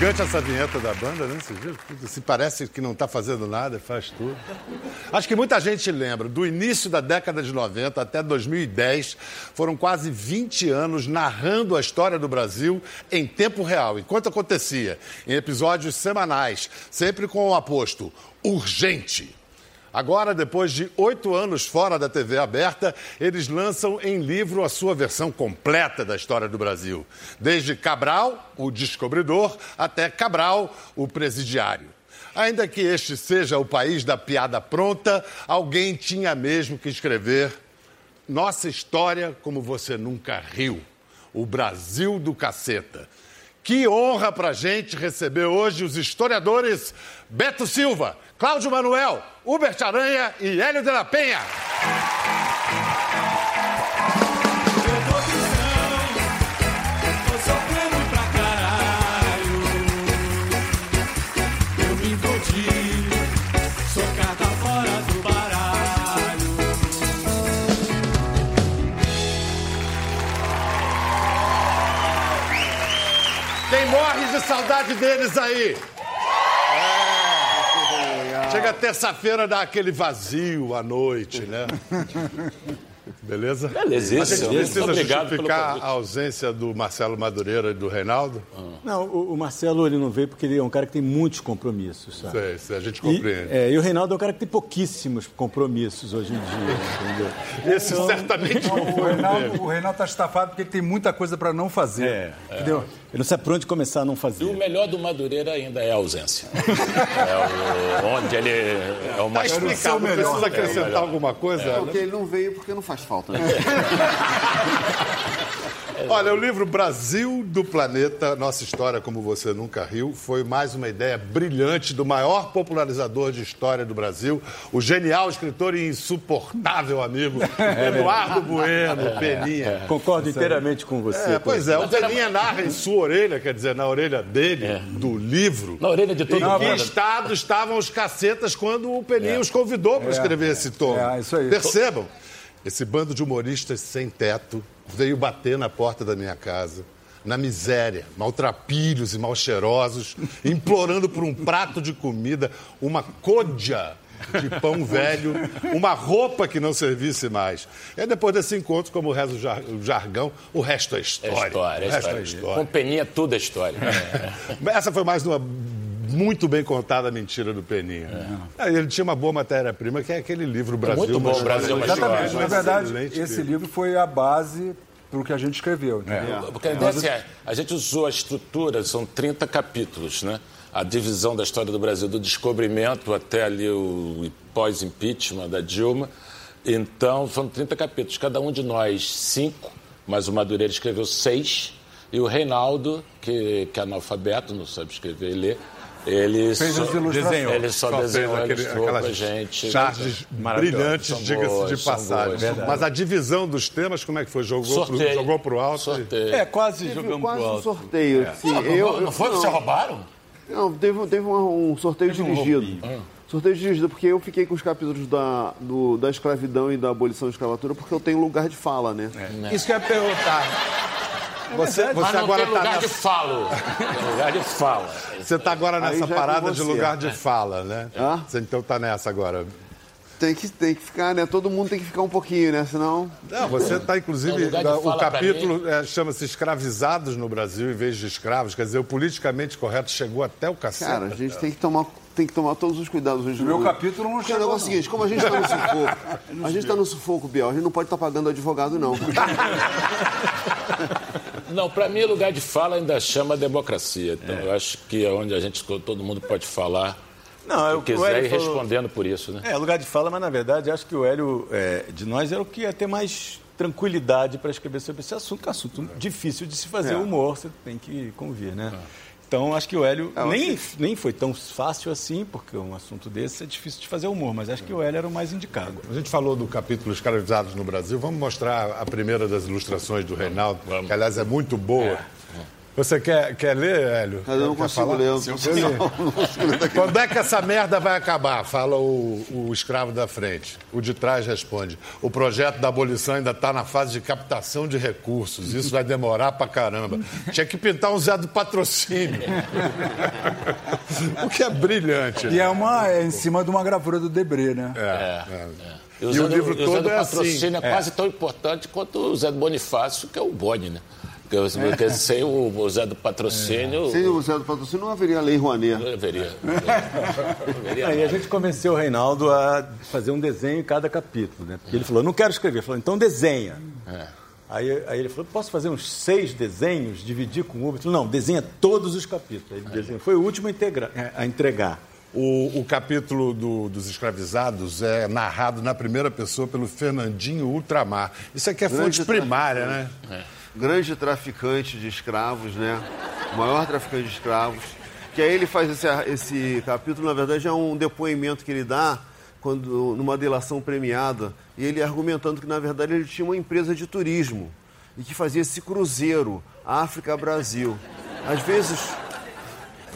Elegante essa vinheta da banda, né? Se parece que não está fazendo nada, faz tudo. Acho que muita gente lembra. Do início da década de 90 até 2010, foram quase 20 anos narrando a história do Brasil em tempo real, enquanto acontecia, em episódios semanais, sempre com o aposto urgente. Agora, depois de oito anos fora da TV aberta, eles lançam em livro a sua versão completa da história do Brasil. Desde Cabral, o descobridor, até Cabral, o presidiário. Ainda que este seja o país da piada pronta, alguém tinha mesmo que escrever Nossa história como você nunca riu. O Brasil do caceta. Que honra pra gente receber hoje os historiadores Beto Silva, Cláudio Manuel, Hubert Aranha e Hélio de la Penha. Deles aí? É. Chega terça-feira, dá aquele vazio à noite, né? Beleza? Beleza, A gente isso. precisa Obrigado justificar a ausência do Marcelo Madureira e do Reinaldo? Não, o, o Marcelo ele não veio porque ele é um cara que tem muitos compromissos, sabe? Sei, sei, a gente E, compreende. é, e o Reinaldo é um cara que tem pouquíssimos compromissos hoje em dia, entendeu? Esse certamente não O foi o dele. Reinaldo, o Reinaldo tá estafado porque ele tem muita coisa para não fazer. É, entendeu? Ele não sabe por onde começar a não E o fazer. melhor do Madureira ainda é a ausência. é o, onde ele é o Tá mais explicado, não precisa acrescentar alguma coisa? Porque ele não veio porque não faz falta. Né? Olha, o livro Brasil do Planeta, Nossa História Como Você Nunca Riu, foi mais uma ideia brilhante do maior popularizador de história do Brasil, o genial escritor e insuportável amigo Eduardo Bueno, Peninha. Concordo inteiramente com você. É, pois é, o Peninha narra em sua orelha, quer dizer, na orelha dele, do livro, Na orelha de todo em que mundo. estado estavam os cacetas quando o Peninha os convidou para escrever esse tomo. É, isso aí. Percebam, esse bando de humoristas sem teto veio bater na porta da minha casa, na miséria, maltrapilhos e mal cheirosos, implorando por um prato de comida, uma côdea de pão velho, uma roupa que não servisse mais. E aí, depois desse encontro, como reza o jar- o jargão, o resto é É história. história, o é história. é história. Com Peninha, tudo é história. Essa foi mais uma muito bem contada mentira do Peninha. Ah, Ele tinha uma boa matéria-prima, que é aquele livro Brasil. muito bom, Brasil, uma Exatamente. Na verdade, esse livro. livro foi a base para o que a gente escreveu. entendeu? Porque a ideia é assim, é, a gente usou a estrutura, são 30 capítulos, né? A divisão da história do Brasil, do descobrimento até ali o pós-impeachment da Dilma. Então, são 30 capítulos. Cada um de nós, cinco, mas o Madureira escreveu seis. E o Reinaldo, que, que é analfabeto, não sabe escrever e ler, ele Fez só, as ilustrações. ele só, Só desenhou, aquele- aquelas gente. charges brilhantes, diga-se de passagem. boas. Mas a divisão dos temas, como é que foi? Jogou, pro, jogou pro alto? Sorteio. É, quase Teve jogamos quase pro um alto. sorteio. Sim, eu, não foi que você roubaram? Não, teve, teve um, um sorteio dirigido. Sorteio dirigido, porque eu fiquei com os capítulos da, do- da escravidão e da abolição da escravatura, porque eu tenho lugar de fala, né? Isso que eu ia perguntar. Você, Mas você não agora tem está lugar de nessa, falo. Tem lugar de fala. você tá agora nessa é parada de você. lugar de fala, né? Hã? Você então tá nessa agora. Tem que, tem que ficar, né? Todo mundo tem que ficar um pouquinho, né? Senão. Não, você está, É inclusive, de o capítulo é, chama-se Escravizados no Brasil em vez de escravos. Quer dizer, o politicamente correto chegou até o cacete. Cara, a gente tem que tomar, tem que tomar todos os cuidados hoje. O meu capítulo não Porque o chegou, negócio é o seguinte, como a gente está no sufoco, a gente está no sufoco, Biel, a gente não pode estar pagando advogado, não. Não, para mim, lugar de fala ainda chama democracia. Então, eu acho que é onde a gente, todo mundo pode falar Não, é o que o quiser Hélio falou. respondendo por isso, né? É, lugar de fala, mas na verdade acho que o Hélio, é, de nós, era o que ia ter mais tranquilidade para escrever sobre esse assunto, que é um assunto difícil de se fazer É. humor, você tem que convir, né? Então acho que o Hélio eu nem, nem foi tão fácil assim, porque um assunto desse é difícil de fazer humor, mas acho que o Hélio era o mais indicado. A gente falou do capítulo Escravizados no Brasil. Vamos mostrar a primeira das ilustrações do Reinaldo, que aliás é muito boa. Você quer, quer ler, Hélio? Mas eu não Quer consigo falar? ler. Eu não consigo, não, não consigo ler daqui. Quando é que essa merda vai acabar? Fala o, o escravo da frente. O de trás responde: o projeto da abolição ainda está na fase de captação de recursos. Isso vai demorar pra caramba. Tinha que pintar um Zé do patrocínio. o que é brilhante. E é, uma, é em cima de uma gravura do Debré, né? É, é. E o, E Zé o do- livro e o Zé todo do é assim. patrocínio é, quase tão importante quanto o Zé do Bonifácio, que é o Boni, né? Porque, porque sem o, Zé do patrocínio, Sem o Zé do Patrocínio não haveria lei Rouanet. não haveria. não haveria Aí a gente convenceu o Reinaldo a fazer um desenho em cada capítulo, né? Porque ele falou, não quero escrever. Ele falou, então desenha. Aí, aí ele falou, posso fazer uns seis desenhos, dividir com o Uber? Ele falou, não, desenha todos os capítulos. Aí ele desenhou. Foi o último a, integra- a entregar. O, o capítulo do- dos escravizados é narrado na primeira pessoa pelo Fernandinho Ultramar. Isso aqui é fonte primária, né? Grande traficante de escravos, né? O maior traficante de escravos. Que aí ele faz esse, esse capítulo, na verdade, é um depoimento que ele dá quando, numa delação premiada, e ele argumentando que, na verdade, ele tinha uma empresa de turismo e que fazia esse cruzeiro África-Brasil. Às vezes,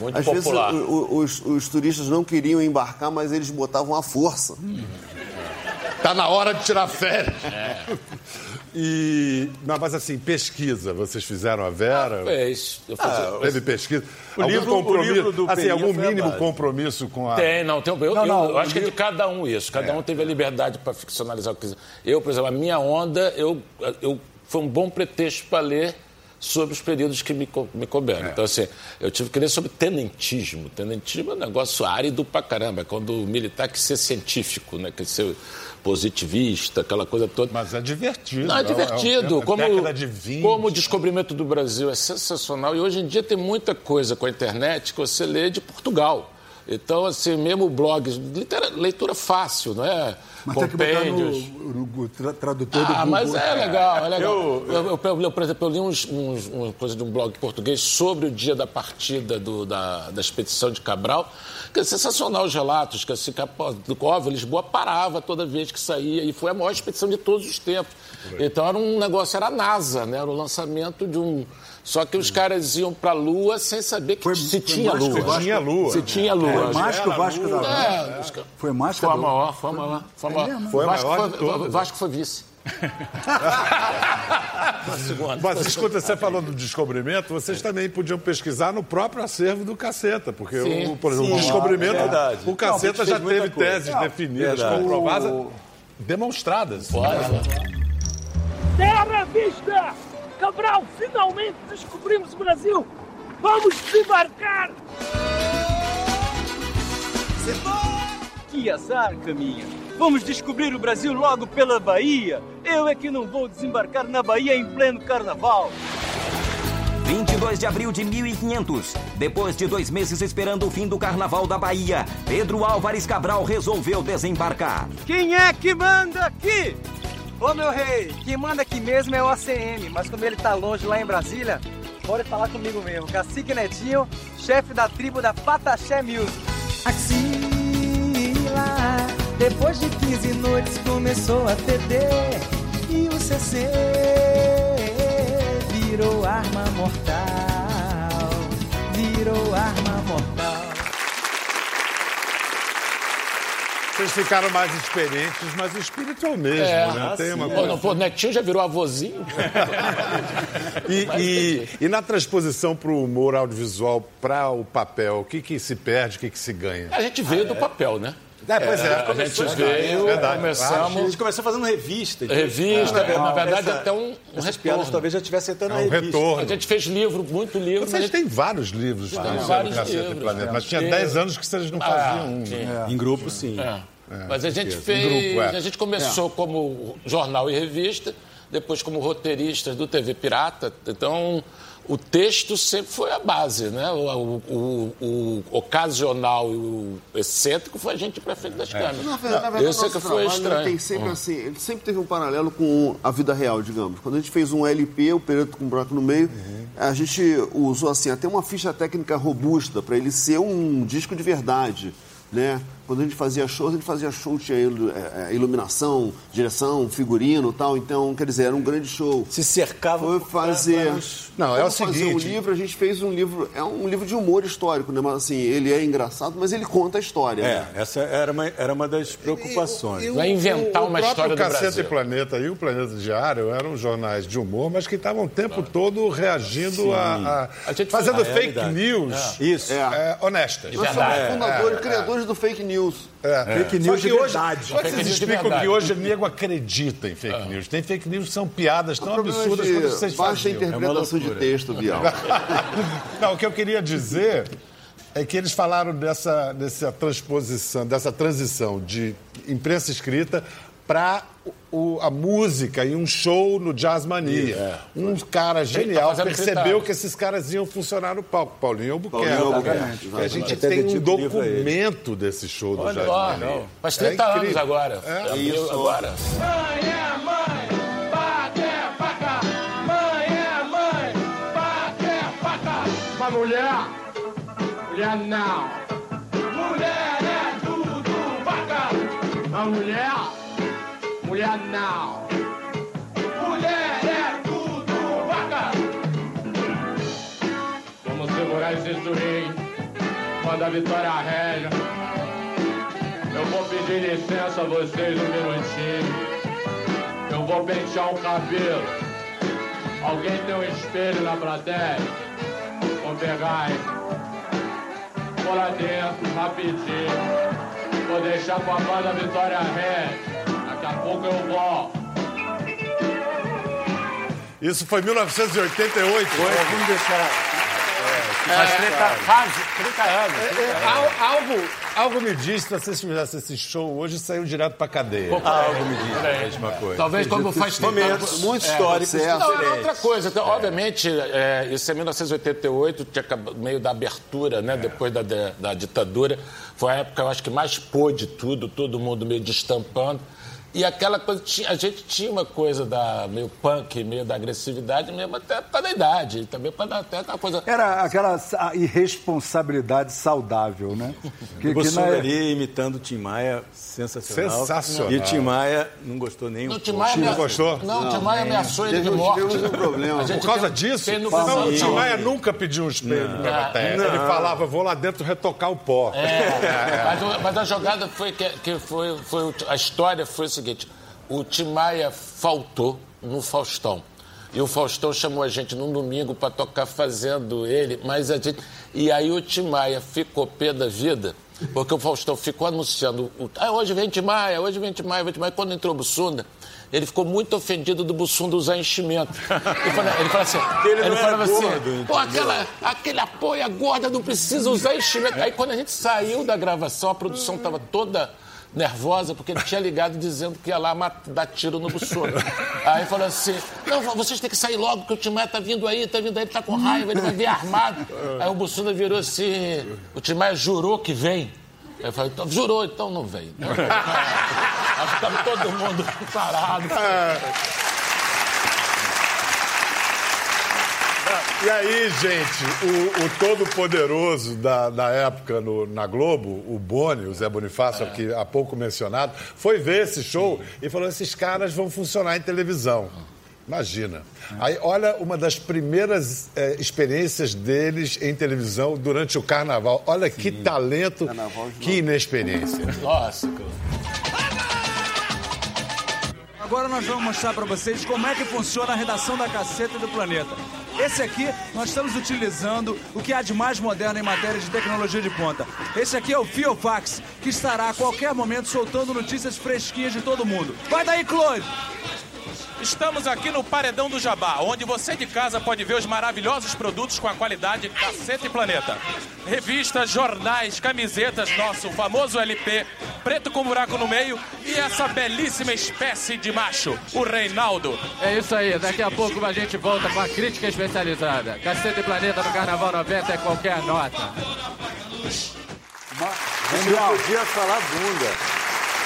Muito às vezes popular. o- o- os, os turistas não queriam embarcar, mas eles botavam a força. Tá na hora de tirar férias. E, mas assim, pesquisa. Vocês fizeram a Vera? Fez. Eu fazia- Teve pesquisa? o algum livro- o compromisso? livro do assim, algum mínimo compromisso com a. Tem, não, tem, eu, Não, eu- não, eu o acho que é de livro- cada um isso. Cada um teve a liberdade para ficcionalizar o que quiser. Eu, por exemplo, a minha onda, eu, eu, foi um bom pretexto para ler sobre os períodos que me, me couberam. Então, assim, eu tive que ler sobre tenentismo. Tenentismo é um negócio árido pra caramba. É quando o militar quer ser científico, né? quer ser positivista, aquela coisa toda. Mas é divertido. Não, é divertido. É, é, como, década de 20. como o descobrimento do Brasil é sensacional. E hoje em dia tem muita coisa com a internet que você lê de Portugal. Então, assim, mesmo blogs, leitura fácil, não é? Mas tem que botar no, Compêndios. no- no tra- tradutor do Ah, Google. mas é legal, é legal. Eu, eu, eu, eu, por exemplo, eu li uns, uns, uma coisa de um blog português sobre o dia da partida do- da, da expedição de Cabral, que é sensacional os relatos, que pô, óbvio, Lisboa parava toda vez que saía, e foi a maior expedição de todos os tempos. Então era um negócio, era a NASA, né? Era o lançamento de um. Só que os caras iam para a Lua sem saber que Foi- se foi tinha Lua. Vasco- Tinha lua. Se tinha Lua. Foi mais que o Vasco da Gama. É, Foi mais que foi a a do- maior, foi a maior. Foi a maior. Foi a Vasco maior foi- todas. Vasco foi vice. Mas escuta, você falou do descobrimento, vocês também podiam pesquisar no próprio acervo do Caceta, porque, Sim. o, por exemplo, o Sim, descobrimento, é verdade. o Caceta Não, já teve coisa. teses Não, definidas, verdade. comprovadas, demonstradas. Terra à vista! Cabral, finalmente descobrimos o Brasil! Vamos desembarcar! Que azar, Caminha. Vamos descobrir o Brasil logo pela Bahia. Eu é que não vou desembarcar na Bahia em pleno carnaval. 22 de abril de 1500. Depois de dois meses esperando o fim do Carnaval da Bahia, Pedro Álvares Cabral resolveu desembarcar. Quem é que manda aqui? Ô meu rei, quem manda aqui mesmo é o ACM, mas como ele tá longe lá em Brasília, pode falar comigo mesmo. Cacique Netinho, chefe da tribo da Pataxé Music. Axila, depois de 15 noites começou a feder e o CC virou arma mortal, virou arma mortal. Vocês ficaram mais experientes, mas o espírito é o mesmo, É. né? Tem uma coisa. não, pô, Netinho já virou avôzinho? E, e- e na transposição para o humor audiovisual, para o papel, o que, que se perde, o que, que se ganha? A gente veio do papel, né? É, pois é. A gente Verdade, veio, verdade. A começamos... gente começou fazendo revista. Revista, É, na verdade, essa- até um, um retorno. talvez já tivesse até na É um revista. retorno. A gente fez livro, muito livro. mas a Vocês gente- têm vários livros Tem vários e livros, Planeta, é. mas tinha Tem- 10 anos que vocês não faziam um. tinha. Em grupo, sim. É. Mas a gente fez. Em grupo, é. A gente começou como jornal e revista, depois como roteiristas do TV Pirata. Então, o texto sempre foi a base, né? O, o- o- o ocasional e o excêntrico foi a gente para frente das câmeras. Na verdade, na verdade, Esse é nosso que foi estranho. Tem sempre, assim, ele sempre teve um paralelo com a vida real, digamos. Quando a gente fez um LP, o Pereto com um buraco no meio, a gente usou assim, até uma ficha técnica robusta para ele ser um disco de verdade. Né? Quando a gente fazia shows, a gente fazia show, tinha é, é, iluminação, direção, figurino e tal. Então, quer dizer, era um grande show. Se cercava Foi fazer. Não, é o Vamos fazer um seguinte- livro, a gente fez um livro. É um livro de humor histórico, né? Mas assim, ele é engraçado, mas ele conta a história. É, né? essa era uma, era uma das preocupações. Vai inventar o, uma o próprio história do Cacete Brasil. e Planeta e o Planeta Diário eram jornais de humor, mas que estavam o tempo todo reagindo a, a- A gente fazendo fake realidade. news Isso. é, honestas. Nós somos fundadores, criadores do fake news. É. Fake news de hoje, verdade. Só que vocês news explicam que hoje o nego acredita em fake news. Tem fake news que são piadas tão Problema absurdas quanto vocês baixa faziam. interpretação de texto, Bial. Não, o que eu queria dizer é que eles falaram dessa, dessa transposição, dessa transição de imprensa escrita para a música e um show no Jazz Mania. Um cara genial fazendo percebeu que esses caras iam funcionar no palco. Paulinho Albuquerque. Paulinho Albuquerque, E a gente tem um documento desse show do Olha Jazz lá, Mania. faz É 30 anos incrível. agora. É. Abriu Isso. agora. Mãe é mãe, bate é faca. Mãe é mãe, bate é faca. Pra mulher, mulher não. Mulher é tudo vaca. A mulher, mulher não. Mulher é tudo vaca. Vamos segurar esse swing quando a vitória rega. Eu vou pedir licença a vocês um minutinho. Eu vou pentear o cabelo. Alguém tem um espelho na plateia? Vou pegar, hein? Vou lá dentro, rapidinho. Vou deixar com a banda Vitória Red. Daqui a pouco eu volto. Isso foi 1988. Vamos deixar. Faz 30, faz 30 anos. É, al- algo, algo me diz se vocês fizessem esse show hoje, saiu direto pra cadeia. Algo me diz a mesma coisa. Talvez como faz 30 Momentos muito históricos certo. Não, era diferentes. outra coisa. Então, obviamente, é, isso é 1988, tinha meio da abertura, né? Depois da, da, da ditadura. Foi a época, eu acho, que mais pôde tudo, todo mundo meio destampando. E aquela coisa, a gente tinha uma coisa da meio punk, meio da agressividade, mesmo até para da idade, também para até aquela coisa. Era aquela sa- irresponsabilidade saudável, né? Que, O que na- ali imitando o Tim Maia, sensacional. Sensacional. E o Tim Maia não gostou nem um Não, o Tim. Maia Não ameaçou- gostou? Não, o Tim Maia ameaçou ele de morte. um problema. A Por causa tem- disso? tem no Não, o. Tim Maia nunca pediu um espelho pra plateia. Ele falava, vou lá dentro retocar o pó. É, mas, mas a jogada foi que, que foi, foi a história foi o seguinte: o Tim Maia faltou no Faustão. E o Faustão chamou a gente num domingo para tocar fazendo ele, mas a gente. E aí o Tim Maia ficou pé da vida, porque o Faustão ficou anunciando. o- Ah, hoje vem Tim Maia, hoje vem Tim Maia, vem Tim Maia. Quando entrou o Bussunda, ele ficou muito ofendido do Bussunda usar enchimento. Ele falava, ele falava assim. Ele era falava assim, gordo, Pô, aquela, aquele apoio gorda não precisa usar enchimento. Aí quando a gente saiu da gravação, a produção estava toda nervosa, porque ele tinha ligado dizendo que ia lá dar tiro no Bussunda. Aí falou assim, não, vocês têm que sair logo, porque o Timaya tá vindo aí, tá vindo aí, tá com raiva, ele vai vir armado. Aí o Bussunda virou assim, o Timaya jurou que vem. Aí eu falei, então, jurou, então não vem. Aí ficava todo mundo parado. E aí, gente, o, o todo-poderoso da, da época no- na Globo, o Boni, o Zé Bonifácio, aqui há pouco mencionado, foi ver esse show e falou: esses caras vão funcionar em televisão. Imagina. Aí, olha uma das primeiras eh, experiências deles em televisão durante o carnaval. Olha que talento, que inexperiência. Nossa, cara. Agora nós vamos mostrar para vocês como é que funciona a redação da Caceta do Planeta. Esse aqui nós estamos utilizando o que há de mais moderno em matéria de tecnologia de ponta. Esse aqui é o Fiofax, que estará a qualquer momento soltando notícias fresquinhas de todo mundo. Vai daí, Claude! Estamos aqui no Paredão do Jabá, onde você de casa pode ver os maravilhosos produtos com a qualidade Caceta e Planeta. Revistas, jornais, camisetas, nosso famoso LP, preto com buraco no meio e essa belíssima espécie de macho, o Reinaldo. É isso aí, daqui a pouco a gente volta com a crítica especializada. Cacete e Planeta no Carnaval 90 é qualquer nota. Não podia falar bunda.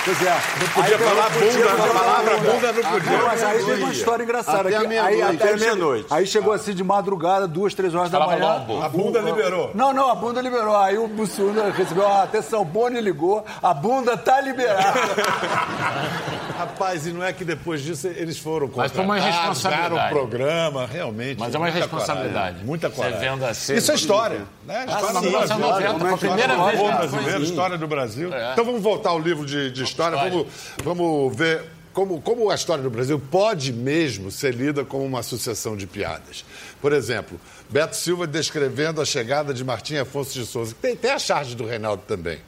Pois é. Não podia falar bunda, a palavra bunda não podia. Não, mas aí teve uma história engraçada. Até meia-noite. aí, Até aí, meia-noite. aí chegou assim de madrugada, duas, três horas da manhã. logo. A bunda liberou. Não, não, a bunda liberou. Aí o Bussunda recebeu a atenção, Boni ligou, a bunda tá liberada. Rapaz, e não é que depois disso eles foram Mas foi uma responsabilidade. o programa, realmente. Mas é uma responsabilidade. coragem, muita Você coragem. vendo assim- Isso é história. Né? História sim, do Brasil. 1990, foi a primeira História do vez brasileiro, história do Brasil. É. Então vamos voltar ao livro de, de história. História. Vamos, vamos ver como, como a história do Brasil pode mesmo ser lida como uma sucessão de piadas. Por exemplo, Beto Silva descrevendo a chegada de Martim Afonso de Souza. Tem, tem a charge do Reinaldo também.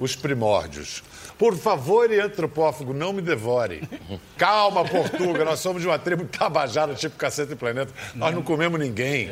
Os primórdios. Por favor, e antropófago, não me devore. Calma, Portuga, nós somos de uma tribo tabajara, tipo cacete e planeta. Nós não comemos ninguém.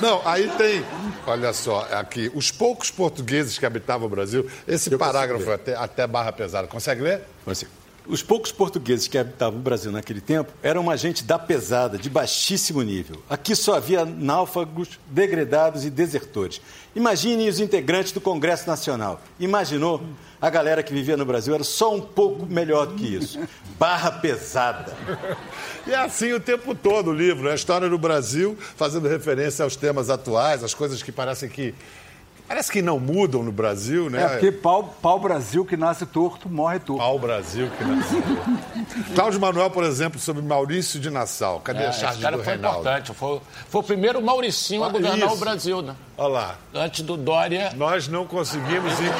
Não, aí tem, olha só, aqui, os poucos portugueses que habitavam o Brasil, esse parágrafo até, até barra pesada. Consegue ler? Assim, Os poucos portugueses que habitavam o Brasil naquele tempo eram uma gente da pesada, de baixíssimo nível. Aqui só havia náufragos, degredados e desertores. Imaginem os integrantes do Congresso Nacional. Imaginou? A galera que vivia no Brasil era só um pouco melhor do que isso. Barra pesada. E é assim o tempo todo o livro, é a história do Brasil, fazendo referência aos temas atuais, as coisas que parecem que. Parece que não mudam no Brasil, né? É porque pau, pau Brasil que nasce torto, morre torto. Pau Brasil que nasceu. Cláudio Manuel, por exemplo, sobre Maurício de Nassau. Cadê É, a esse charge cara do foi Reinaldo? importante. Foi, foi o primeiro Mauricinho a Ah, governar isso. o Brasil, né? Olha lá. Antes do Dória. Nós não conseguimos ir-.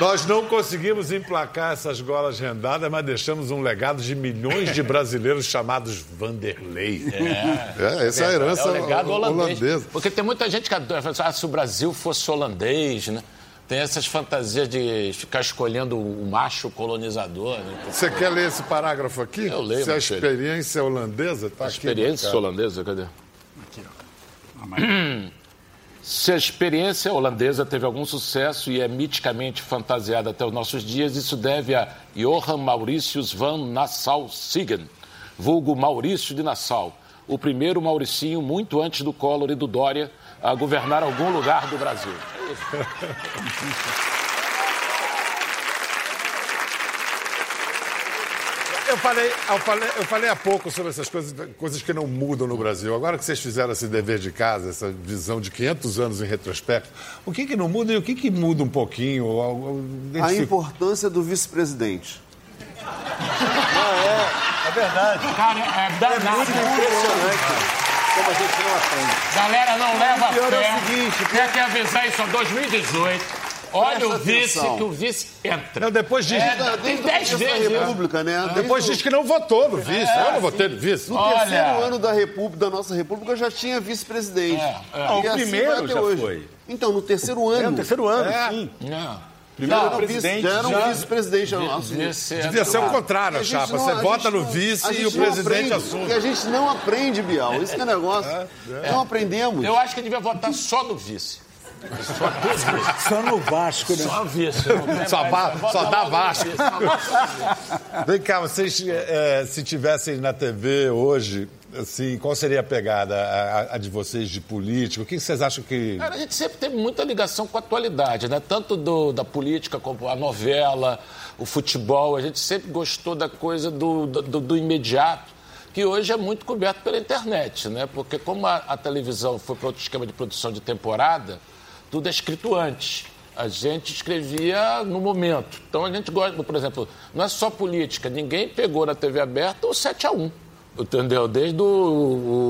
Nós não conseguimos emplacar essas golas rendadas, mas deixamos um legado de milhões de brasileiros chamados Vanderlei. É, essa é a herança É o legado holandês. holandesa. Porque tem muita gente que adora, fala assim, ah, se o Brasil fosse holandês, né? Tem essas fantasias de ficar escolhendo o macho colonizador. Né? Você quer ler esse parágrafo aqui? Eu leio, Se a meu filho. experiência holandesa está A aqui. experiência holandesa, cadê? Se a experiência holandesa teve algum sucesso e é miticamente fantasiada até os nossos dias, isso deve a Johan Mauritius van Nassau-Siegen, vulgo Maurício de Nassau, o primeiro Mauricinho muito antes do Collor e do Dória a governar algum lugar do Brasil. Eu falei, eu, falei, eu falei há pouco sobre essas coisas, coisas que não mudam no Brasil. Agora que vocês fizeram esse dever de casa, essa visão de 500 anos em retrospecto, o que, que não muda e o que, que muda um pouquinho? Ou- ou- ou- A importância do vice-presidente. É verdade. Cara, é danado. muito impressionante como a gente não aprende. Galera, não leva O pior é o fé. seguinte, Quer que avisar isso em 2018? Olha Presta o vice, atenção. que o vice entra. Não, depois diz, É, tem o 10 começo da vezes. isso. República, né? Depois diz que não votou no vice. eu não votei no vice. No Olha. terceiro ano da República, da nossa República, já tinha vice-presidente. É, é. E Não, o assim primeiro já hoje. foi. Então, no terceiro ano. É, no terceiro ano, É. sim. Não. Primeiro Já era presidente. vice- já era um já- vice-presidente. Vice Devia ser o contrário, E a chapa. não- Você a vota no não- vice e o não presidente aprende. assume. E a gente não aprende, Bial. Esse que é negócio. Não aprendemos. Eu acho que devia votar só no vice. Só no Vasco, né? Só tem Só ba- vota só dá Vasco. só. Vem cá, vocês, eh, se tivessem na TV hoje, assim, qual seria a pegada a, a- a de vocês de político? O que vocês acham que. Cara, a gente sempre teve muita ligação com a atualidade, né? Tanto do- da política como a novela, o futebol. A gente sempre gostou da coisa do, do, do imediato, que hoje é muito coberto pela internet, né? Porque como a, a televisão foi para outro esquema de produção de temporada, tudo é escrito antes. A gente escrevia no momento. Então a gente gosta, por exemplo, não é só política. Ninguém pegou na TV aberta o 7 a 1 Entendeu? Desde o.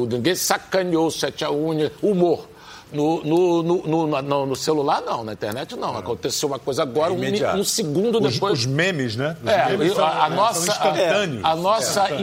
o- ninguém sacaneou o 7 a 1 humor. No, no, no, no, no- celular, não. Na internet, não. Aconteceu uma coisa agora, um, mi- imediato. um segundo Os, depois. os memes, né? Os É, memes são- a, a são nossa, a, a nossa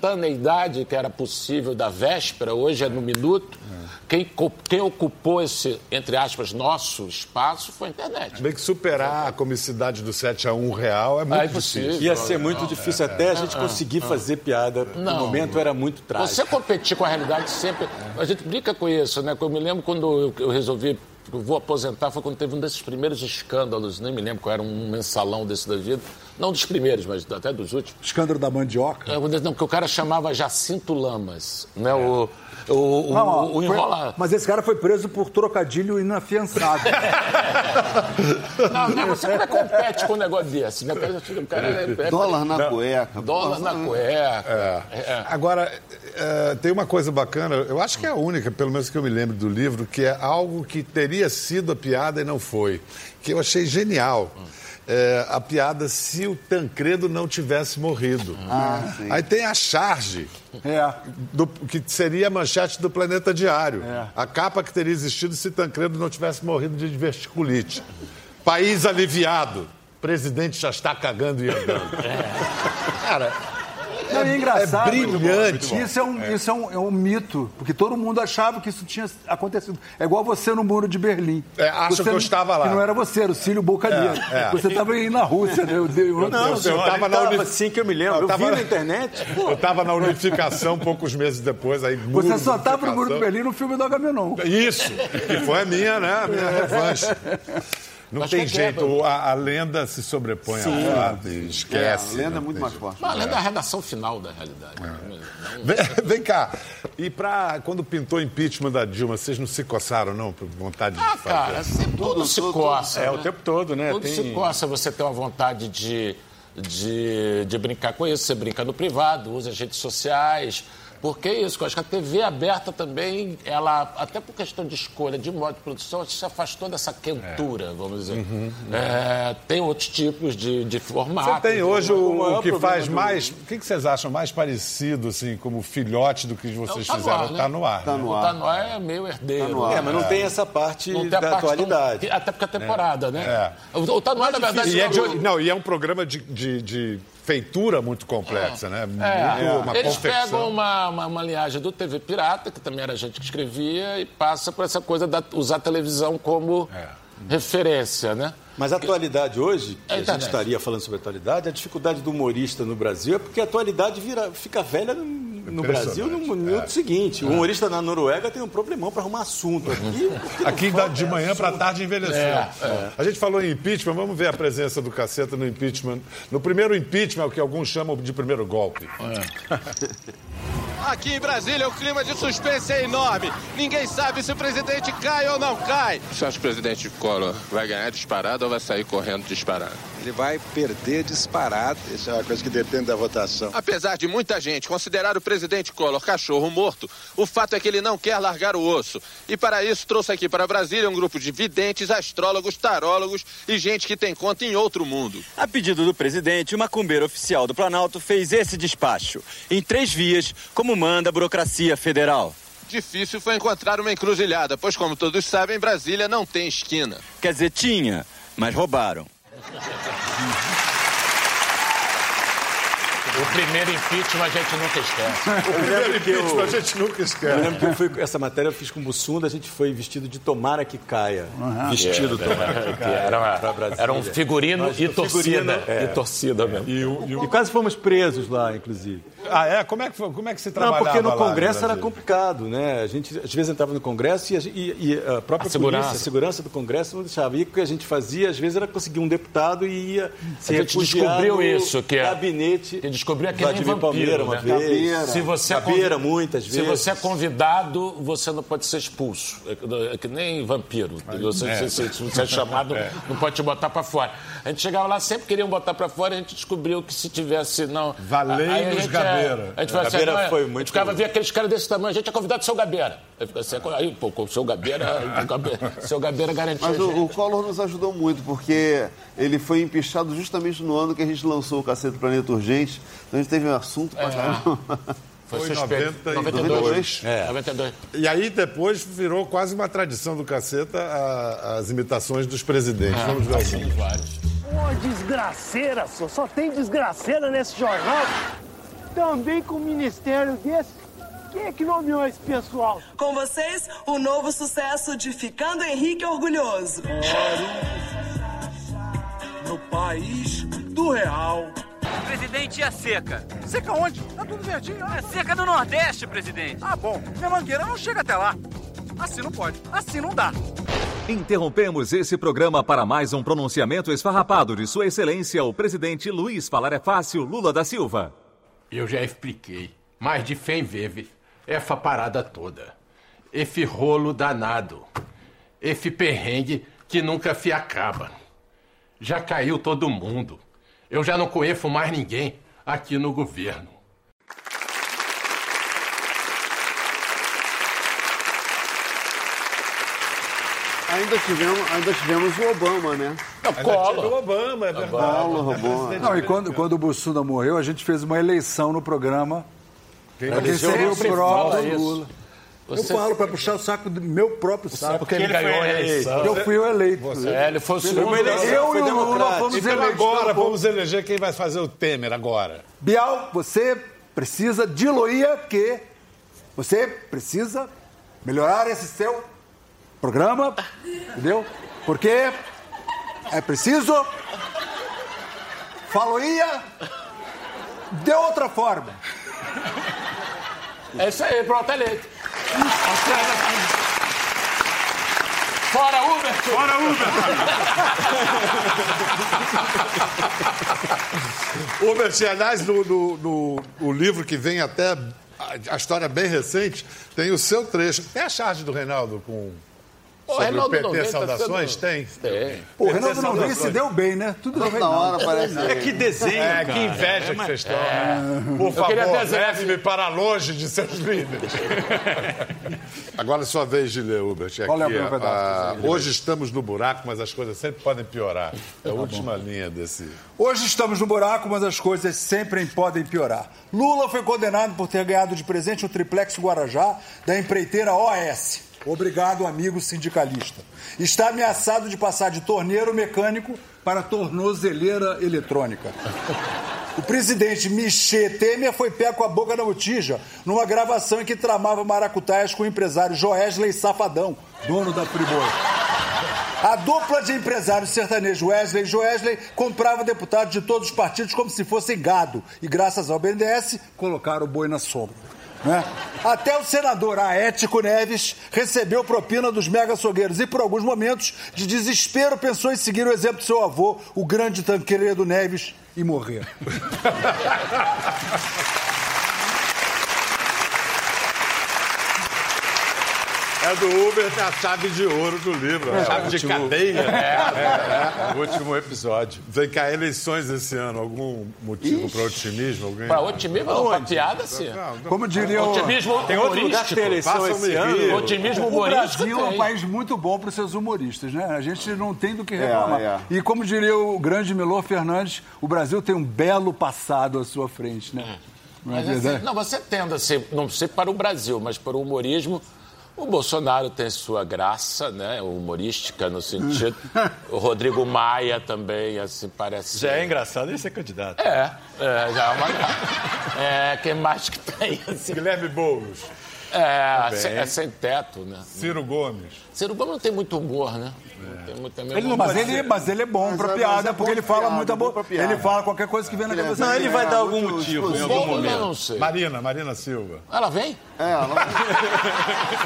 instantaneidade, que era possível da véspera, hoje é no minuto. Quem, quem ocupou esse, entre aspas, nosso espaço foi a internet. Bem que superar a comicidade do 7 a 1 real é muito Ah, é difícil. Ia ser muito difícil até a gente conseguir fazer piada. No Não. momento era muito trágico. Você competir com a realidade sempre. A gente brinca com isso, né? Eu me lembro quando eu, eu resolvi. Eu vou aposentar, foi quando teve um desses primeiros escândalos, nem me lembro qual era, um mensalão desse da vida. Não dos primeiros, mas até dos últimos. Escândalo da mandioca. É, Não, porque o cara chamava Jacinto Lamas, né? O, o, o, Não, ó, o foi- enrola... Mas esse cara foi preso por trocadilho inafiançado. Não, não, você não compete com um negócio desse. Né? O cara é- é- Dólar na Não. cueca. Dólar na cueca. É. Agora, é, tem uma coisa bacana, eu acho que é a única, pelo menos que eu me lembro do livro, que é algo que teria sido a piada e não foi, que eu achei genial. É, a piada se o Tancredo não tivesse morrido. Ah, sim. Aí tem a charge, É. do- que seria a manchete do Planeta Diário. A capa que teria existido se Tancredo não tivesse morrido de diverticulite. País aliviado. Presidente já está cagando e andando. Cara, Não, e é engraçado. É brilhante. Isso é um, Isso é um, é um mito, porque todo mundo achava que isso tinha acontecido. É igual você no Muro de Berlim. É, acham Você que eu estava lá. Que não era você, era o Cílio Bocadia. É, é. Você estava aí na Rússia, né? Eu dei Não, Não, eu senhor, tava ele na tava uni- assim que eu me lembro. Eu Eu, tava vi na- internet. Eu estava na unificação poucos meses depois, aí Você muro, só estava no Muro de unificação. Berlim no filme do Agamenon. Isso, que foi a minha, né? A minha revanche. Não Mas tem que jeito, a, a lenda se sobrepõe ao fato e esquece. É, a lenda é muito mais jeito. forte. Mas além da redação final da realidade. Vem, vem cá, e pra, quando pintou o impeachment da Dilma, vocês não se coçaram, não, por vontade de Ah, fazer? cara, sempre tudo, se coça. É, né? o tempo todo, né? Tudo Tem- se coça. Você tem uma vontade de, de, de brincar com isso. Você brinca no privado, usa as redes sociais. Porque é isso, eu acho que a TV aberta também, ela, até por questão de escolha de modo de produção, se afastou dessa quentura, vamos dizer. É, tem outros tipos de, de formato. Você tem hoje o o, que faz do- mais. O que, vocês acham mais parecido, assim, como filhote do que vocês Tá no fizeram? ar, né? Tá no ar. Tá né? no O ar. É meio herdeiro. no ar. É, mas não tem essa parte Não tem da parte atualidade. tão- até porque a temporada, né? É. O, o Tanoé, na verdade... E é, de- não, e é um programa de, de- de feitura muito complexa, né? É, Muito, uma eles confecção. pegam uma, uma, uma linhagem do TV Pirata, que também era gente que escrevia, e passa por essa coisa de usar a televisão como É. referência, né? Mas a atualidade hoje, que É a gente estaria falando sobre a atualidade, a dificuldade do humorista no Brasil é porque a atualidade vira, fica velha no, no Brasil no minuto seguinte. O humorista na Noruega tem um problemão para arrumar assunto. Aqui, Aqui da- de manhã para tarde envelheceu. É, é. A gente falou em impeachment, vamos ver a presença do caceta no impeachment. No primeiro impeachment, o que alguns chamam de primeiro golpe. Aqui em Brasília, o clima de suspense é enorme. Ninguém sabe se o presidente cai ou não cai. Você acha que o presidente Collor vai ganhar disparado ou vai sair correndo disparado? Ele vai perder disparado. Isso é uma coisa que depende da votação. Apesar de muita gente considerar o presidente Collor cachorro morto, o fato é que ele não quer largar o osso. E para isso trouxe aqui para Brasília um grupo de videntes, astrólogos, tarólogos e gente que tem conta em outro mundo. A pedido do presidente, o macumbeiro oficial do Planalto fez esse despacho, em três vias, como manda a burocracia federal. Difícil foi encontrar uma encruzilhada, pois como todos sabem, Brasília não tem esquina. Quer dizer, tinha, mas roubaram. O primeiro impeachment a gente nunca esquece. O primeiro que eu- impeachment a gente nunca esquece. Eu lembro que eu fui, essa matéria eu fiz com o Bussunda, a gente foi vestido de tomara que caia. Vestido É, tomara que que caia. era uma- era um figurino Nós, e torcida. é. E torcida mesmo. E, e E quase fomos presos lá, inclusive. Ah, é? Como é que, foi- como é que se Não, trabalhava porque no lá Congresso era complicado, né? A gente às vezes entrava no Congresso e a, e- e a própria A segurança. polícia, a segurança do Congresso não deixava. E o que a gente fazia, às vezes, era conseguir um deputado e ia se A gente descobriu isso, que é- gabinete. Que descobriu que nem Vladimir vampiro, Palmeira uma né? vez. Se você é Gabeira, convi- muitas Se vezes. você é convidado, você não pode ser expulso. É que- é nem vampiro. Você, é. se, se você é chamado, não pode te botar pra fora. A gente chegava lá, sempre queriam botar pra fora, e a gente descobriu que se tivesse, não... Valei a nos gente, Gabeira. É, a gente falava assim, Gabeira é- foi A muito- gente ficava, via aqueles caras desse tamanho, a gente é convidado do seu Gabeira. Aí, fica assim, aí pô, o seu Gabeira, o Gabeira- seu Gabeira garantiu Mas a o, o Collor nos ajudou muito, porque ele foi empichado justamente no ano que a gente lançou o Cacete Planeta Urgente. Então a gente teve um assunto pra caramba. Foi, Foi suspeito. 90 e 92. É. 92. E aí depois virou quase uma tradição do caceta a- as imitações dos presidentes. Vamos ver alguns. Vários. Ô, desgraceira, só, só tem desgraceira nesse jornal. Também com um ministério desse. Quem é que nomeou esse pessoal? Com vocês, o novo sucesso de Ficando Henrique Orgulhoso. No país do real. Presidente, e a seca? Seca onde? Tá tudo verdinho. É seca no Nordeste, presidente. Ah, bom. Minha mangueira não chega até lá. Assim não pode. Assim não dá. Interrompemos esse programa para mais um pronunciamento esfarrapado de Sua Excelência, o presidente Luiz Falar é Fácil Lula da Silva. Eu já expliquei, mais de 100 vezes, essa parada toda. Esse rolo danado. Esse perrengue que nunca se acaba. Já caiu todo mundo. Eu já não conheço mais ninguém aqui no governo. Ainda tivemos, ainda tivemos o Obama, né? Collor. o Obama, é verdade. Collor, Obama. Não, e quando, quando o Bussunda morreu, a gente fez uma eleição no programa. Quem seria o você próprio. Lula. Você- Eu falo para puxar o saco do meu próprio saco. porque ele ganhou a eleição. Eu fui o eleito. Você- É, ele foi o segundo. uma eleição, Eu e o Lula fomos Então eleitos agora vamos eleger quem vai fazer o Temer agora. Bial, você precisa diluir que você precisa melhorar esse seu programa, entendeu? Porque é preciso faloia de outra forma. É isso aí, pronto, eleito. Fora Uber! Fora Uber! Uber, aliás, no, no, no- o livro que vem até a, a história bem recente, tem o seu trecho. Tem a charge do Reinaldo com. Pô, sobre Reinaldo o PT não vem, tá Saudações? sendo- Tem? Tem. Pô, o Reinaldo e se deu bem, né? Tudo no Reinaldo. É que desenho, É, que inveja que vocês estão. Por Eu queria favor, leve-me para longe de seus líderes. Agora é sua vez de ler, Hubert. Aqui, Qual é o meu pedaço? ah, hoje estamos no buraco, mas as coisas sempre podem piorar. É a última linha desse... Hoje estamos no buraco, mas as coisas sempre podem piorar. Lula foi condenado por ter ganhado de presente um triplex Guarajá da empreiteira OAS. Obrigado, amigo sindicalista. Está ameaçado de passar de torneiro mecânico para tornozeleira eletrônica. O presidente Michel Temer foi pé com a boca na botija numa gravação em que tramava maracutaias com o empresário Joesley Safadão, dono da Friboi. A dupla de empresários sertanejos Wesley e Joesley comprava deputados de todos os partidos como se fossem gado. E graças ao BNDES, colocaram o boi na sombra. Né? Até o senador Aético Neves recebeu propina dos mega açougueiros e, por alguns momentos de desespero, pensou em seguir o exemplo do seu avô, o grande Tancredo Neves, e morrer. É do Uber, tem a chave de ouro do livro. a É, chave de último- cadeia. É, é, O último episódio. Vem cá, eleições esse ano. Algum motivo para otimismo? Alguém... Pra otimismo não, pra piada, sim. Como diria o... Otimismo Tem outro lugar que tem eleição esse ano. Otimismo O humorístico Brasil é um país muito bom para os seus humoristas, né? A gente não tem do que É, reclamar. é. E como diria o grande Melô Fernandes, o Brasil tem um belo passado à sua frente, né? Não é Mas, verdade? assim, não, você tende a ser, não sei para o Brasil, mas para o humorismo, o Bolsonaro tem sua graça, né, humorística no sentido. o Rodrigo Maia também, assim, parece. Já é engraçado ele ser candidato. É, é, já é uma graça. É, quem mais que tem? Assim? Guilherme Boulos. É, sem- é sem teto, né? Ciro Gomes. Ciro Gomes não tem muito humor, né? Não tem muito, é Ele não, mas, ele, mas ele é bom pra mas piada, é porque bom ele pra fala piada, muita bom boa. pra piada. Ele fala qualquer coisa que vem na cabeça Não, ele vai dar algum motivo, em algum momento. não sei. Marina, Marina Silva. Ela vem? É, ela... A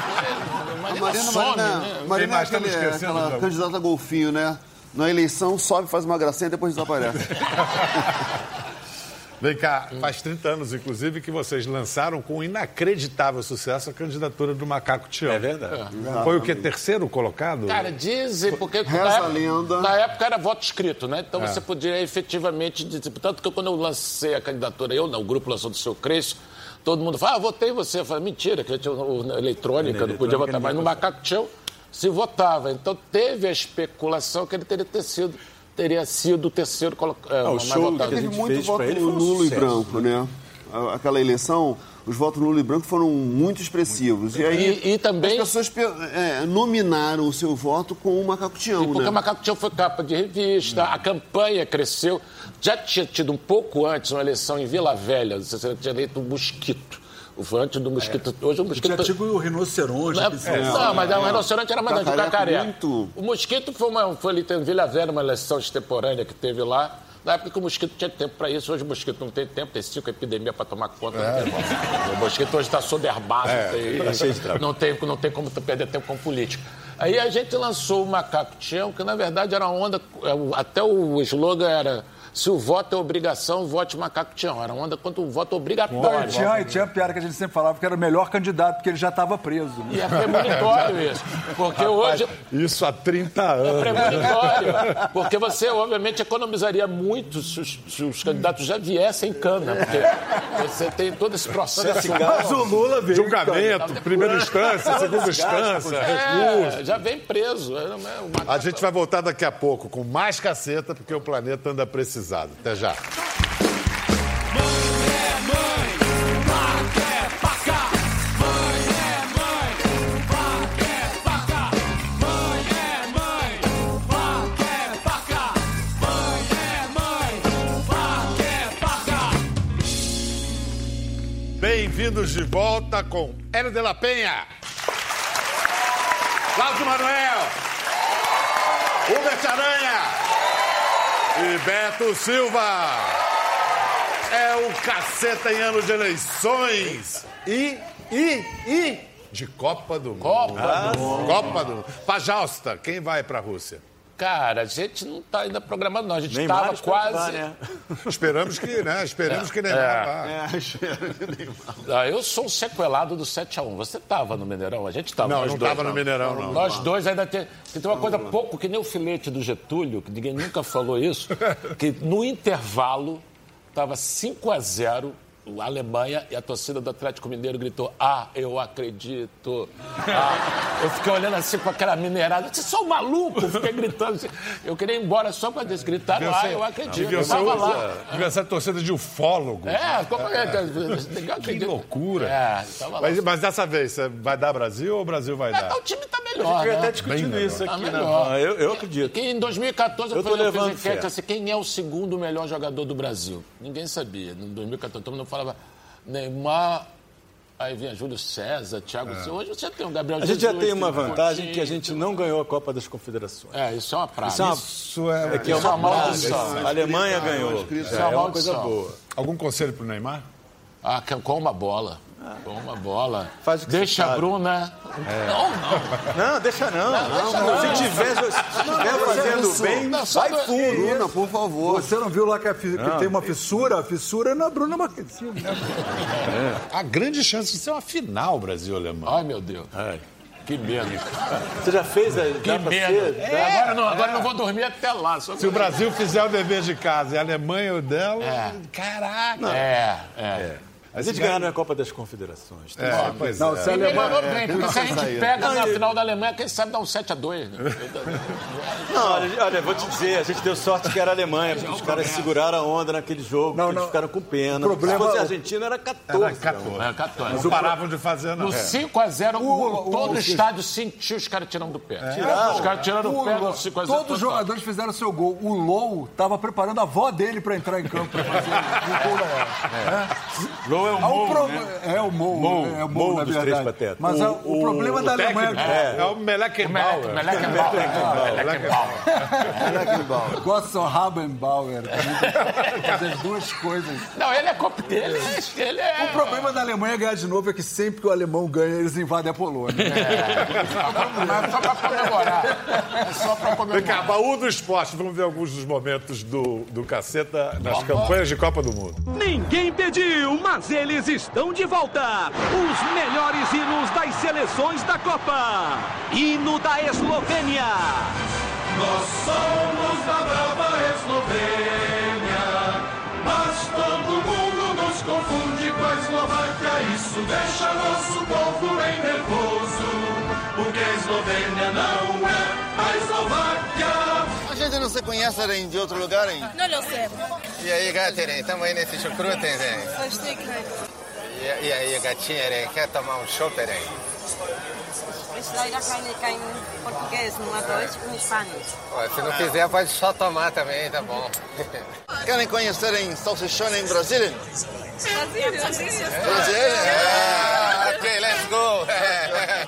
Marina, some, Marina, né? Marina é mais estamos aquele, esquecendo, aquela candidata golfinho, né? Na eleição sobe, faz uma gracinha e depois desaparece. Vem cá, faz 30 anos, inclusive, que vocês lançaram com inacreditável sucesso a candidatura do Macaco Tião. É verdade. Foi o que? Terceiro colocado? Cara, dizem, porque Reza na, época, lenda. na época era voto escrito, né? Então É. você podia efetivamente dizer. Tanto que quando eu lancei a candidatura, eu não, o grupo lançou do seu Cresço, todo mundo fala, ah, votei em você. Eu falei, mentira, que eu tinha o- o- eletrônica, não podia votar. Mas no Macaco Tião se votava. Então teve a especulação que ele teria ter sido, teria sido o terceiro colocado. o show que a Teve gente muito fez voto ele foi nulo e branco, né? A- Aquela eleição, os votos nulo e branco foram muito expressivos. E aí E- e também- as pessoas pe- é, nominaram o seu voto com o Macaco Tião, Porque né? o Macaco Tião foi capa de revista, a campanha cresceu. Já tinha tido um pouco antes uma eleição em Vila Velha, não sei se tinha eleito o Mosquito. O foi antes do Mosquito. Hoje o Tinha Mosquito. tipo o rinoceronte. Não, é- não, mas o rinoceronte era mais antigo, muito. O Mosquito foi, uma, foi ali em Vila Velha, uma eleição extemporânea que teve lá. Na época que o Mosquito tinha tempo para isso, hoje o Mosquito não tem tempo, tem cinco epidemias para tomar conta. como. O Mosquito hoje está soberbado, É, tem- tá não, tem, não tem como perder tempo com política. Aí a gente lançou o Macaco Tião, que na verdade era uma onda, é, até o slogan era se o voto é obrigação, vote Macaco Tião. Era uma onda contra o voto Não, obrigatório. e tinha, e tinha a piada que a gente sempre falava que era o melhor candidato, porque ele já estava preso. né? E é premonitório isso. Porque hoje Isso há 30 é anos. premonitório. Porque você, obviamente, economizaria muito se os, se os candidatos já viessem em cana. Porque você tem todo esse processo. Mas o Lula veio Julgamento, primeira instância, segunda instância, recurso. É, já vem preso. É uma- A gente vai voltar daqui a pouco com mais caceta, porque o planeta anda precisado. Até já. Bem-vindos de volta com Hélio de la Penha, Cláudio Manuel, Hubert Aranha e Beto Silva. É o Caceta em ano de eleições e, e, e de Copa do Mundo. Copa do Mundo. Copa do Mundo. Pajalsta, quem vai pra Rússia? Cara, a gente não está ainda programado, não. A gente estava quase. né? Esperamos que, né? Esperamos É, que Neymar é. vá. Ah, eu sou o sequelado do 7x1. Você estava no Mineirão? A gente estava. Não, não dois, tava no Mineirão, não. Nós dois ainda tem. tem uma coisa pouco que nem o filete do Getúlio, que ninguém nunca falou isso, que no intervalo estava 5 a 0 a Alemanha e a torcida do Atlético Mineiro gritou: Ah, eu acredito. Ah, eu fiquei olhando assim com aquela mineirada. Vocês são malucos? Eu fiquei gritando assim. Eu queria ir embora só para eles gritaram: Ah, eu acredito. Devia Eu ser, lá. devia ser a torcida de ufólogo. É, como é que Que loucura. É, tava lá. Mas, mas dessa vez, vai dar Brasil ou o Brasil vai dar? O time tá melhor. A gente né? até discutindo Bem isso melhor. aqui, Tá né? melhor. Ah, eu, eu acredito. Que em 2014 Eu eu, tô fiz enquete assim, quem é o segundo melhor jogador do Brasil? Ninguém sabia. Em 2014 todo mundo falava Neymar, aí vinha Júlio César, Thiago Silva. Hoje você tem o Gabriel É. A gente já Jesus, tem uma o vantagem Coutinho. que a gente não ganhou a Copa das Confederações. É, isso é uma praga. Isso é uma, Isso é, é que é isso é uma uma maldição. A Alemanha ganhou. Isso Já é uma é uma coisa boa. Algum conselho pro Neymar? Ah, com uma bola. Com uma bola. Faz o que Deixa a. Bruna. Não, não. Não, deixa não. deixa Não, não. Se tiver, se tiver fazendo bem, Não, vai do- fundo. Bruna, por favor. Você não viu lá que, a que Não. tem uma fissura? A fissura é na Bruna Marquezine, né? Há grande chance de ser uma final Brasil-Alemanha. Ai, meu Deus. Que medo. Você já fez a. Que medo. É, agora não, agora não vou dormir até lá. Só Se o Brasil fizer o dever de casa e a Alemanha o dela, É. caraca. É, é. A gente ganhou na Copa das Confederações. É, pois Não, é. se a Alemanha... bem, porque se a gente pega Não, na e- final da Alemanha, quem sabe dá um 7x2, né? Não, olha, olha, vou te dizer, a gente deu sorte que era a Alemanha, porque os caras seguraram a onda naquele jogo, Não, porque eles não. ficaram com pena. problema- Se fosse a Argentina, era 14. Era 14. É, 14. Não paravam de fazer, não. No 5x0, O- o- todo o o- estádio sentiu os caras tirando do pé. Tiraram. Os caras tirando o pé no O- 5x0. Todos os jogadores fizeram seu gol. O Lou estava preparando a avó dele para entrar em campo para fazer o gol na hora. Low é o Ah, o Mou, pro- né? É o Mou, Mou, é o Mou Mou, na dos verdade. Três Patetas. Mas O- o, o- problema da O Alemanha... técnico é, é o Meleckenbauer. Melekenbauer. Gostam Rabenbauer. também. Fazer as duas coisas. Não, ele é copo dele. Ele é. O problema da Alemanha ganhar de novo é que sempre que o alemão ganha, eles invadem a Polônia. Mas é só pra comemorar. É só pra Vem cá, comemorar. baú do esporte. Vamos ver alguns dos momentos do, do caceta nas campanhas de Copa do Mundo. Ninguém pediu, mas eles estão de volta. Os melhores hinos das seleções da Copa. Hino da Eslovênia. Nós somos da brava Eslovênia, mas todo mundo nos confunde com a Eslováquia. Isso deixa nosso povo bem nervoso, porque a Eslovênia não é a Eslováquia. Gente não se conhece hein, de outro lugar, hein? Não lo sé. E aí, Gaterem, estamos aí nesse chucrute, hein? Gostei. E, e aí, gatinha, hein? quer tomar um chopp, hein? Ist leider keine, kein Português, nur Deutsch und Spanisch. Ó, Se não quiser, pode só tomar também, tá bom. Querem conhecer em salsichão em Brasília? Brasil. Brasília? Ah, ok, let's go.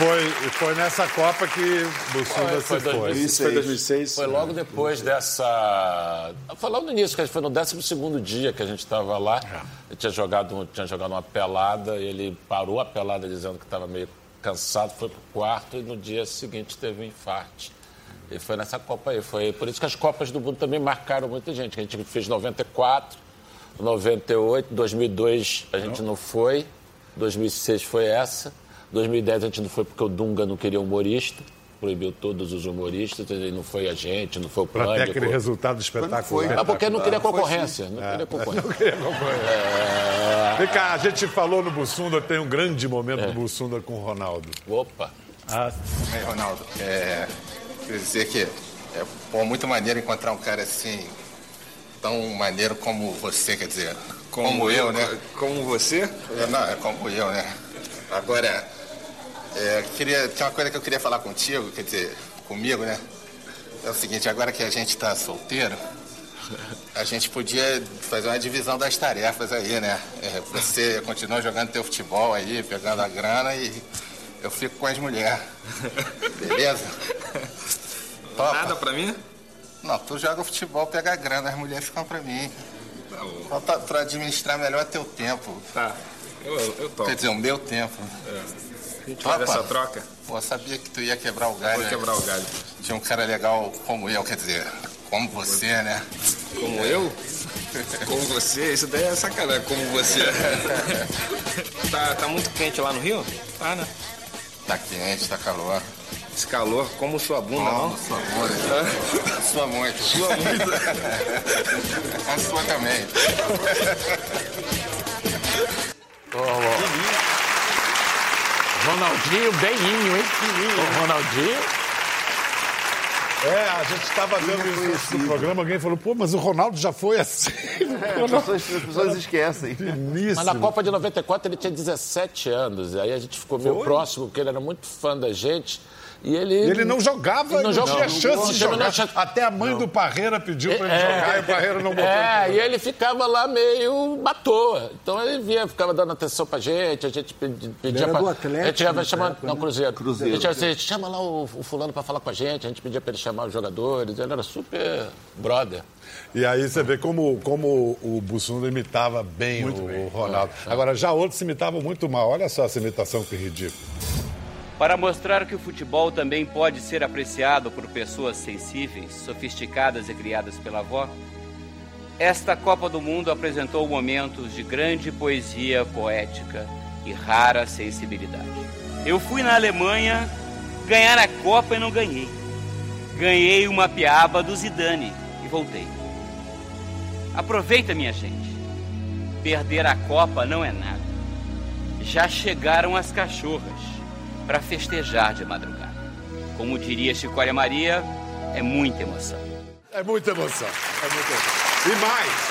foi, e foi nessa Copa que Bussunda se foi. Isso foi 2006. Foi logo depois dessa. Foi logo no início, que foi no 12 dia que a gente estava lá. Ele tinha jogado, tinha jogado uma pelada, ele parou a pelada dizendo que estava meio cansado, foi pro quarto e no dia seguinte teve um infarto. E foi nessa Copa aí. Foi por isso que as Copas do Mundo também marcaram muita gente. A gente fez 94, 98, 2002 a gente não foi, 2006 foi essa. 2010 a gente não foi porque o Dunga não queria humorista, proibiu todos os humoristas, e não foi a gente, não foi o Para Pânico. ter aquele resultado espetacular. Ah, porque não queria Foi concorrência. Não É, queria concorrência. não queria concorrência. É. Vem cá, a gente falou no Bussunda, tem um grande momento do Bussunda com o Ronaldo. Opa! Ah, Aí, Ronaldo, é, queria dizer que é pô, muito maneiro encontrar um cara assim, tão maneiro como você, quer dizer, como, eu, né? Como você? não, é como eu, né? Agora, é, queria, tem uma coisa que eu queria falar contigo, quer dizer, comigo, né? É o seguinte, agora que a gente tá solteiro, a gente podia fazer uma divisão das tarefas aí, né? É, você continua jogando teu futebol aí, pegando a grana e eu fico com as mulheres. Beleza? Topa? Nada pra mim? Não, tu joga futebol, pega a grana, as mulheres ficam pra mim. Só pra, pra administrar melhor teu tempo. Tá. Eu, eu topo. Quer dizer, o meu tempo. É. A gente faz essa troca? Pô, eu sabia que tu ia quebrar o galho. Vou quebrar o galho. De um cara legal como eu, quer dizer, como você, né? Como eu? Como você? Isso daí é sacanagem, como você. tá, tá muito quente lá no Rio? Tá, né? Tá quente, tá calor. Esse calor, como sua bunda, não? Sua muito. Sua muito. Sua muito. A sua também. Ronaldinho, bem-inho, hein? Ô, Ronaldinho. É, a gente estava vendo isso do programa, alguém falou, pô, mas o Ronaldo já foi assim. É, as pessoas, as pessoas esquecem. Mas na Copa de 94 ele tinha 17 anos. Aí a gente ficou meio Foi? próximo, porque ele era muito fã da gente. E ele. Ele não jogava, Ele não, jogava. tinha chance de Não, jogar. não tinha- Até a mãe do Parreira pediu para ele É, jogar e o Parreira não botou. É, e ele ficava lá meio à toa. Então ele vinha, ficava dando atenção pra gente, a gente pedi- pedia era pra. do Atlético a gente ia chamar. Não, né? Cruzeiro. Cruzeiro. A gente ia dizer, chama lá o, o fulano pra falar com a gente, a gente pedia pra ele chamar os jogadores. Ele era super brother. E aí você vê como, como o Bussunda imitava bem o, o Ronaldo. Agora, já outros imitavam muito mal. Olha só essa imitação que ridícula. Para mostrar que o futebol também pode ser apreciado por pessoas sensíveis, sofisticadas e criadas pela avó, esta Copa do Mundo apresentou momentos de grande poesia poética e rara sensibilidade. Eu fui na Alemanha ganhar a Copa e não ganhei. Ganhei uma piaba do Zidane e voltei. Aproveita, minha gente. Perder a Copa não é nada. Já chegaram as cachorras para festejar de madrugada. Como diria Chicória Maria, é muita emoção. É muita emoção. É muita emoção. E mais.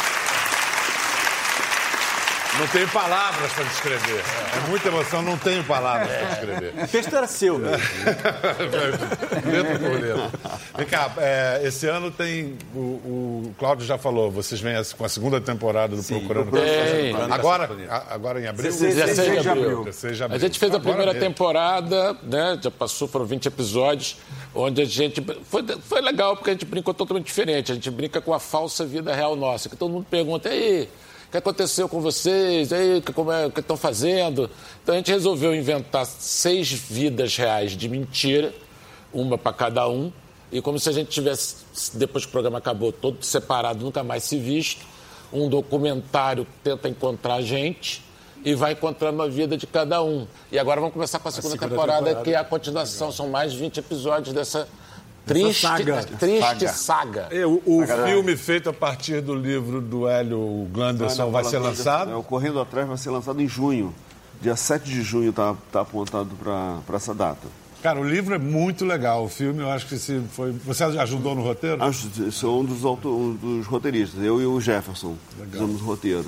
Não tenho palavras para descrever. É muita emoção, não tenho palavras para descrever. O texto era seu mesmo. letra por letra. Vem cá, é, esse ano tem. O, o Cláudio já falou, vocês vêm com a segunda temporada do Procurando Tem. Caçador. Agora, agora em abril? 16 de abril. 16 de A gente fez a primeira temporada, né? Já passou, foram 20 episódios, onde a gente. Foi, foi legal, porque a gente brincou totalmente diferente. A gente brinca com a falsa vida real nossa, que todo mundo pergunta, e aí, o que aconteceu com vocês? Aí, como é o que estão fazendo? Então a gente resolveu inventar seis vidas reais de mentira, uma para cada um. E como se a gente tivesse, depois que o programa acabou, todo separado, nunca mais se visto. Um documentário que tenta encontrar a gente e vai encontrando a vida de cada um. E agora vamos começar com a segunda, segunda temporada, temporada. que é a continuação. São mais de 20 episódios dessa triste saga. triste Saga. saga. É, O, o filme feito a partir do livro do Hélio Glanderson vai ser lançado? É, o Correndo Atrás vai ser lançado em junho. Dia 7 de junho está tá apontado para essa data. Cara, o livro é muito legal. O filme, eu acho que se foi. Você ajudou no roteiro? Acho que sou um dos, auto- um dos roteiristas, eu e o Jefferson. Fizemos o roteiro.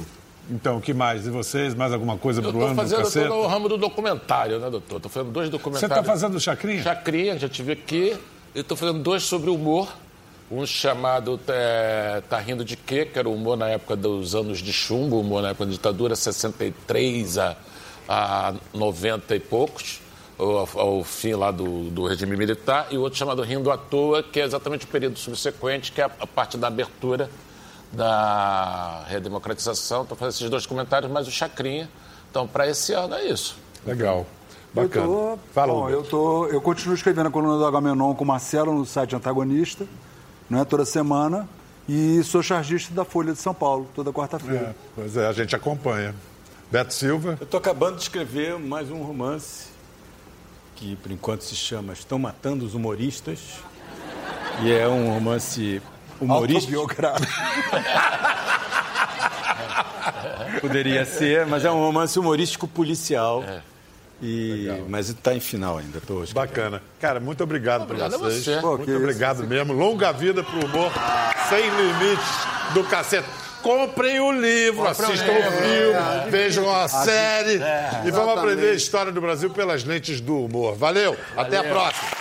Então, o que mais? E vocês? Mais alguma coisa pro estou ano? fazendo, eu caceta? no ramo do documentário, né, doutor? Estou fazendo dois Você documentários. está fazendo chacrinha? Chacrinha, já tive aqui. Eu estou fazendo dois sobre humor. Um chamado é, Tá Rindo de Quê? Que era o humor na época dos anos de chumbo, humor na época da ditadura, 63 a, a 90 e poucos. ao, ao fim lá do, do regime militar, e o outro chamado Rindo à Toa, que é exatamente o período subsequente, que é a, a parte da abertura da redemocratização. Estou fazendo esses dois comentários, mas o Chacrinha. Então, para esse ano é isso. Legal. Eu Bacana. tô, Fala, bom, eu, tô, eu continuo escrevendo a coluna do Agamenon com o Marcelo no site Antagonista, né, toda semana, e sou chargista da Folha de São Paulo, toda quarta-feira. É, pois é, a gente acompanha. Beto Silva. Eu estou acabando de escrever mais um romance que, por enquanto, se chama Estão Matando os Humoristas. E é um romance humorístico. Autobiográfico. Poderia ser, mas é um romance humorístico policial. E, mas está em final ainda. Tô escrevendo. Bacana. Cara, muito obrigado, Obrigado a por vocês. você. Pô, muito obrigado mesmo. Longa vida pro humor sem limites do cacete. Comprem o livro, assistam o filme, vejam a série e vamos aprender a história do Brasil pelas lentes do humor. Valeu, até a próxima.